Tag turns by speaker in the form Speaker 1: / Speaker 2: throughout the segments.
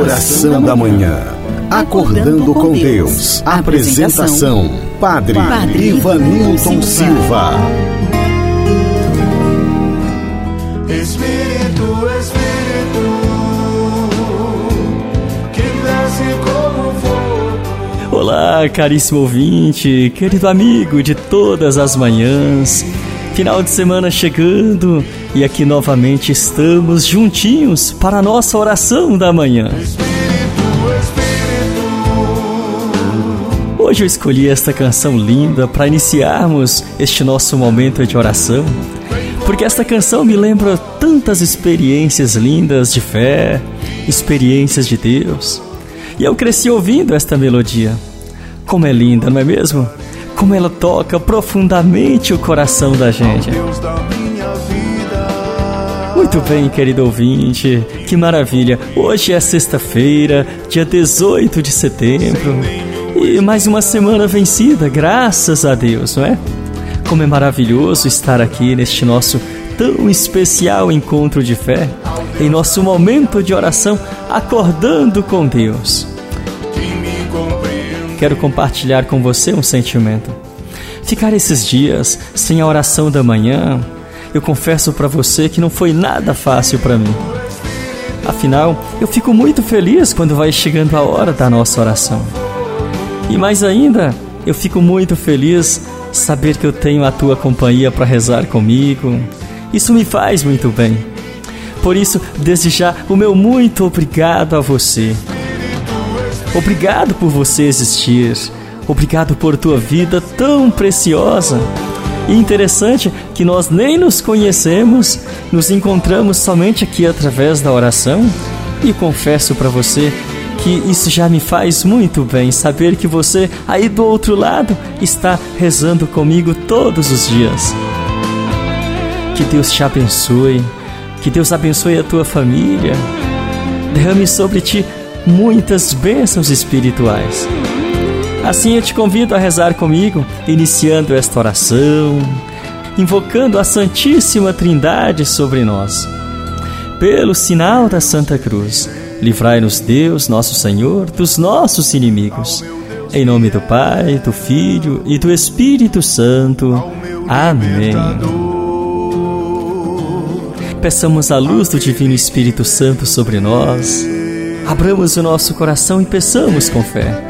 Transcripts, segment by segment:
Speaker 1: Oração da Manhã. Acordando com Deus. Apresentação: Padre, Padre Ivanilton Silva.
Speaker 2: Espírito, Espírito, que desce como fogo.
Speaker 3: Olá, caríssimo ouvinte, querido amigo de todas as manhãs. Final de semana chegando e aqui novamente estamos juntinhos para a nossa oração da manhã. Hoje eu escolhi esta canção linda para iniciarmos este nosso momento de oração, porque esta canção me lembra tantas experiências lindas de fé, experiências de Deus. E eu cresci ouvindo esta melodia. Como é linda, não é mesmo? como ela toca profundamente o coração da gente. Muito bem, querido ouvinte, que maravilha! Hoje é sexta-feira, dia 18 de setembro, e mais uma semana vencida, graças a Deus, não é? Como é maravilhoso estar aqui neste nosso tão especial encontro de fé, em nosso momento de oração, acordando com Deus quero compartilhar com você um sentimento. Ficar esses dias sem a oração da manhã, eu confesso para você que não foi nada fácil para mim. Afinal, eu fico muito feliz quando vai chegando a hora da nossa oração. E mais ainda, eu fico muito feliz saber que eu tenho a tua companhia para rezar comigo. Isso me faz muito bem. Por isso, desde já, o meu muito obrigado a você Obrigado por você existir. Obrigado por tua vida tão preciosa. Interessante que nós nem nos conhecemos, nos encontramos somente aqui através da oração. E confesso para você que isso já me faz muito bem saber que você aí do outro lado está rezando comigo todos os dias. Que Deus te abençoe, que Deus abençoe a tua família. Derrame sobre ti muitas bênçãos espirituais. Assim eu te convido a rezar comigo, iniciando esta oração, invocando a Santíssima Trindade sobre nós. Pelo sinal da Santa Cruz, livrai-nos Deus, nosso Senhor, dos nossos inimigos. Em nome do Pai, do Filho e do Espírito Santo. Amém. Peçamos a luz do Divino Espírito Santo sobre nós Abramos o nosso coração e peçamos com fé.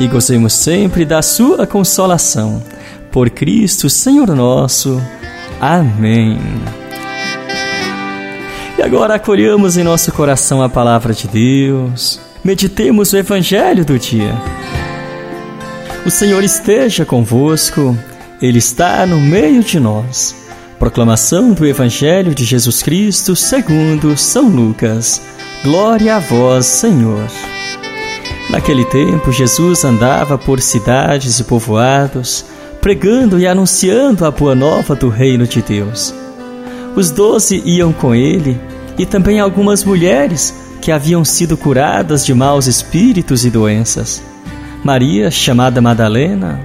Speaker 3: e gozemos sempre da Sua consolação. Por Cristo, Senhor nosso. Amém. E agora acolhamos em nosso coração a palavra de Deus. Meditemos o Evangelho do dia. O Senhor esteja convosco, Ele está no meio de nós. Proclamação do Evangelho de Jesus Cristo segundo São Lucas. Glória a vós, Senhor. Naquele tempo, Jesus andava por cidades e povoados, pregando e anunciando a boa nova do reino de Deus. Os doze iam com ele, e também algumas mulheres que haviam sido curadas de maus espíritos e doenças. Maria, chamada Madalena,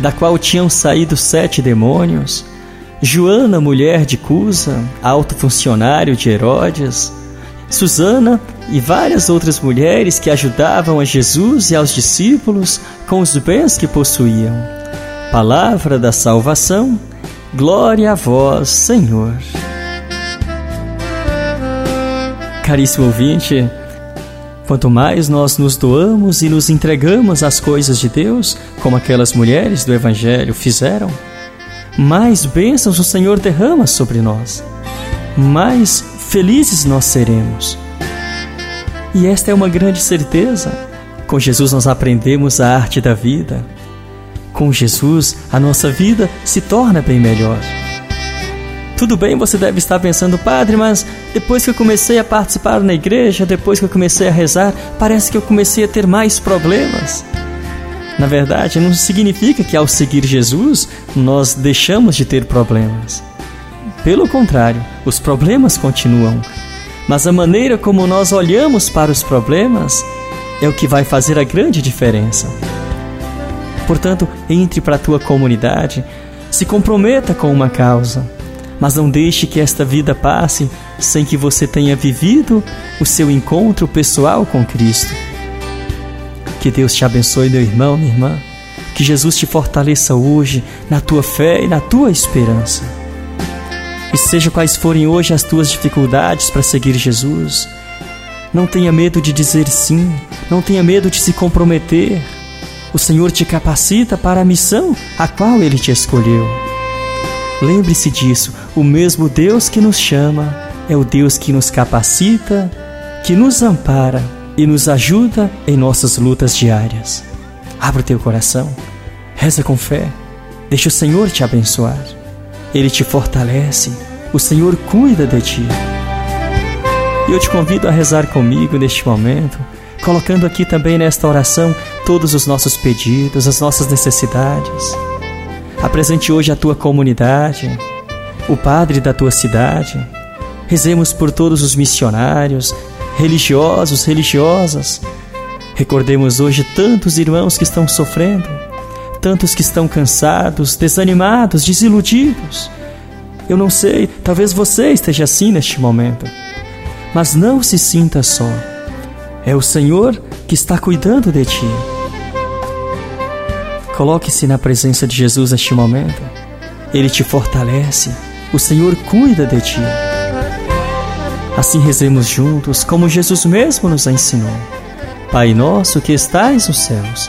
Speaker 3: da qual tinham saído sete demônios, Joana, mulher de Cusa, alto funcionário de Herodes, Susana e várias outras mulheres que ajudavam a Jesus e aos discípulos com os bens que possuíam. Palavra da salvação, glória a vós, Senhor. Caríssimo ouvinte, quanto mais nós nos doamos e nos entregamos às coisas de Deus, como aquelas mulheres do Evangelho fizeram, mais bênçãos o Senhor derrama sobre nós, mais felizes nós seremos. E esta é uma grande certeza. Com Jesus nós aprendemos a arte da vida. Com Jesus a nossa vida se torna bem melhor. Tudo bem, você deve estar pensando, padre, mas depois que eu comecei a participar na igreja, depois que eu comecei a rezar, parece que eu comecei a ter mais problemas. Na verdade, não significa que ao seguir Jesus nós deixamos de ter problemas. Pelo contrário, os problemas continuam. Mas a maneira como nós olhamos para os problemas é o que vai fazer a grande diferença. Portanto, entre para a tua comunidade, se comprometa com uma causa, mas não deixe que esta vida passe sem que você tenha vivido o seu encontro pessoal com Cristo. Que Deus te abençoe, meu irmão, minha irmã. Que Jesus te fortaleça hoje na tua fé e na tua esperança. E seja quais forem hoje as tuas dificuldades para seguir Jesus, não tenha medo de dizer sim, não tenha medo de se comprometer. O Senhor te capacita para a missão a qual Ele te escolheu. Lembre-se disso: o mesmo Deus que nos chama é o Deus que nos capacita, que nos ampara e nos ajuda em nossas lutas diárias. Abra o teu coração, reza com fé, deixa o Senhor te abençoar. Ele te fortalece, o Senhor cuida de ti. E eu te convido a rezar comigo neste momento, colocando aqui também nesta oração todos os nossos pedidos, as nossas necessidades. Apresente hoje a tua comunidade, o padre da tua cidade. Rezemos por todos os missionários, religiosos, religiosas. Recordemos hoje tantos irmãos que estão sofrendo, tantos que estão cansados, desanimados, desiludidos. Eu não sei, talvez você esteja assim neste momento, mas não se sinta só. É o Senhor que está cuidando de ti. Coloque-se na presença de Jesus neste momento. Ele te fortalece. O Senhor cuida de ti. Assim rezemos juntos, como Jesus mesmo nos ensinou. Pai nosso que estais nos céus,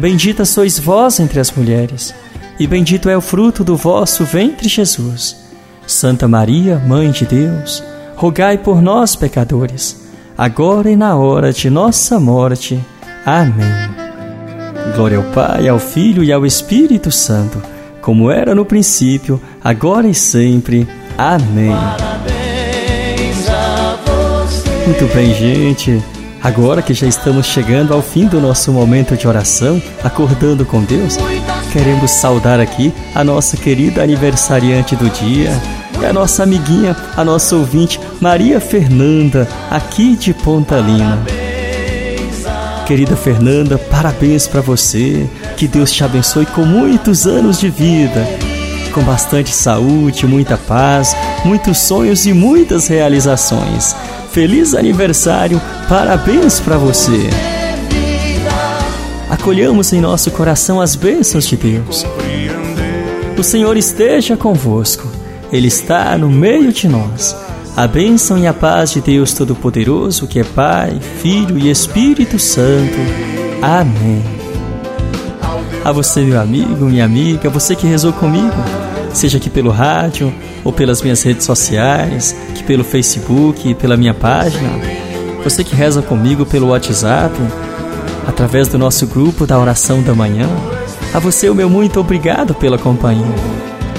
Speaker 3: Bendita sois vós entre as mulheres, e bendito é o fruto do vosso ventre, Jesus. Santa Maria, Mãe de Deus, rogai por nós, pecadores, agora e na hora de nossa morte. Amém. Glória ao Pai, ao Filho e ao Espírito Santo, como era no princípio, agora e sempre. Amém. Muito bem, gente. Agora que já estamos chegando ao fim do nosso momento de oração, acordando com Deus, queremos saudar aqui a nossa querida aniversariante do dia, é a nossa amiguinha, a nossa ouvinte, Maria Fernanda, aqui de Ponta Lima. Querida Fernanda, parabéns para você. Que Deus te abençoe com muitos anos de vida, com bastante saúde, muita paz, muitos sonhos e muitas realizações. Feliz aniversário, parabéns para você. Acolhamos em nosso coração as bênçãos de Deus. O Senhor esteja convosco, Ele está no meio de nós. A bênção e a paz de Deus Todo-Poderoso, que é Pai, Filho e Espírito Santo. Amém. A você, meu amigo, minha amiga, você que rezou comigo, seja aqui pelo rádio ou pelas minhas redes sociais, pelo Facebook, pela minha página, você que reza comigo pelo WhatsApp, através do nosso grupo da oração da manhã, a você o meu muito obrigado pela companhia.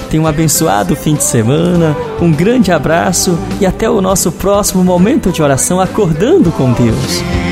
Speaker 3: Tenha um abençoado fim de semana, um grande abraço e até o nosso próximo momento de oração acordando com Deus.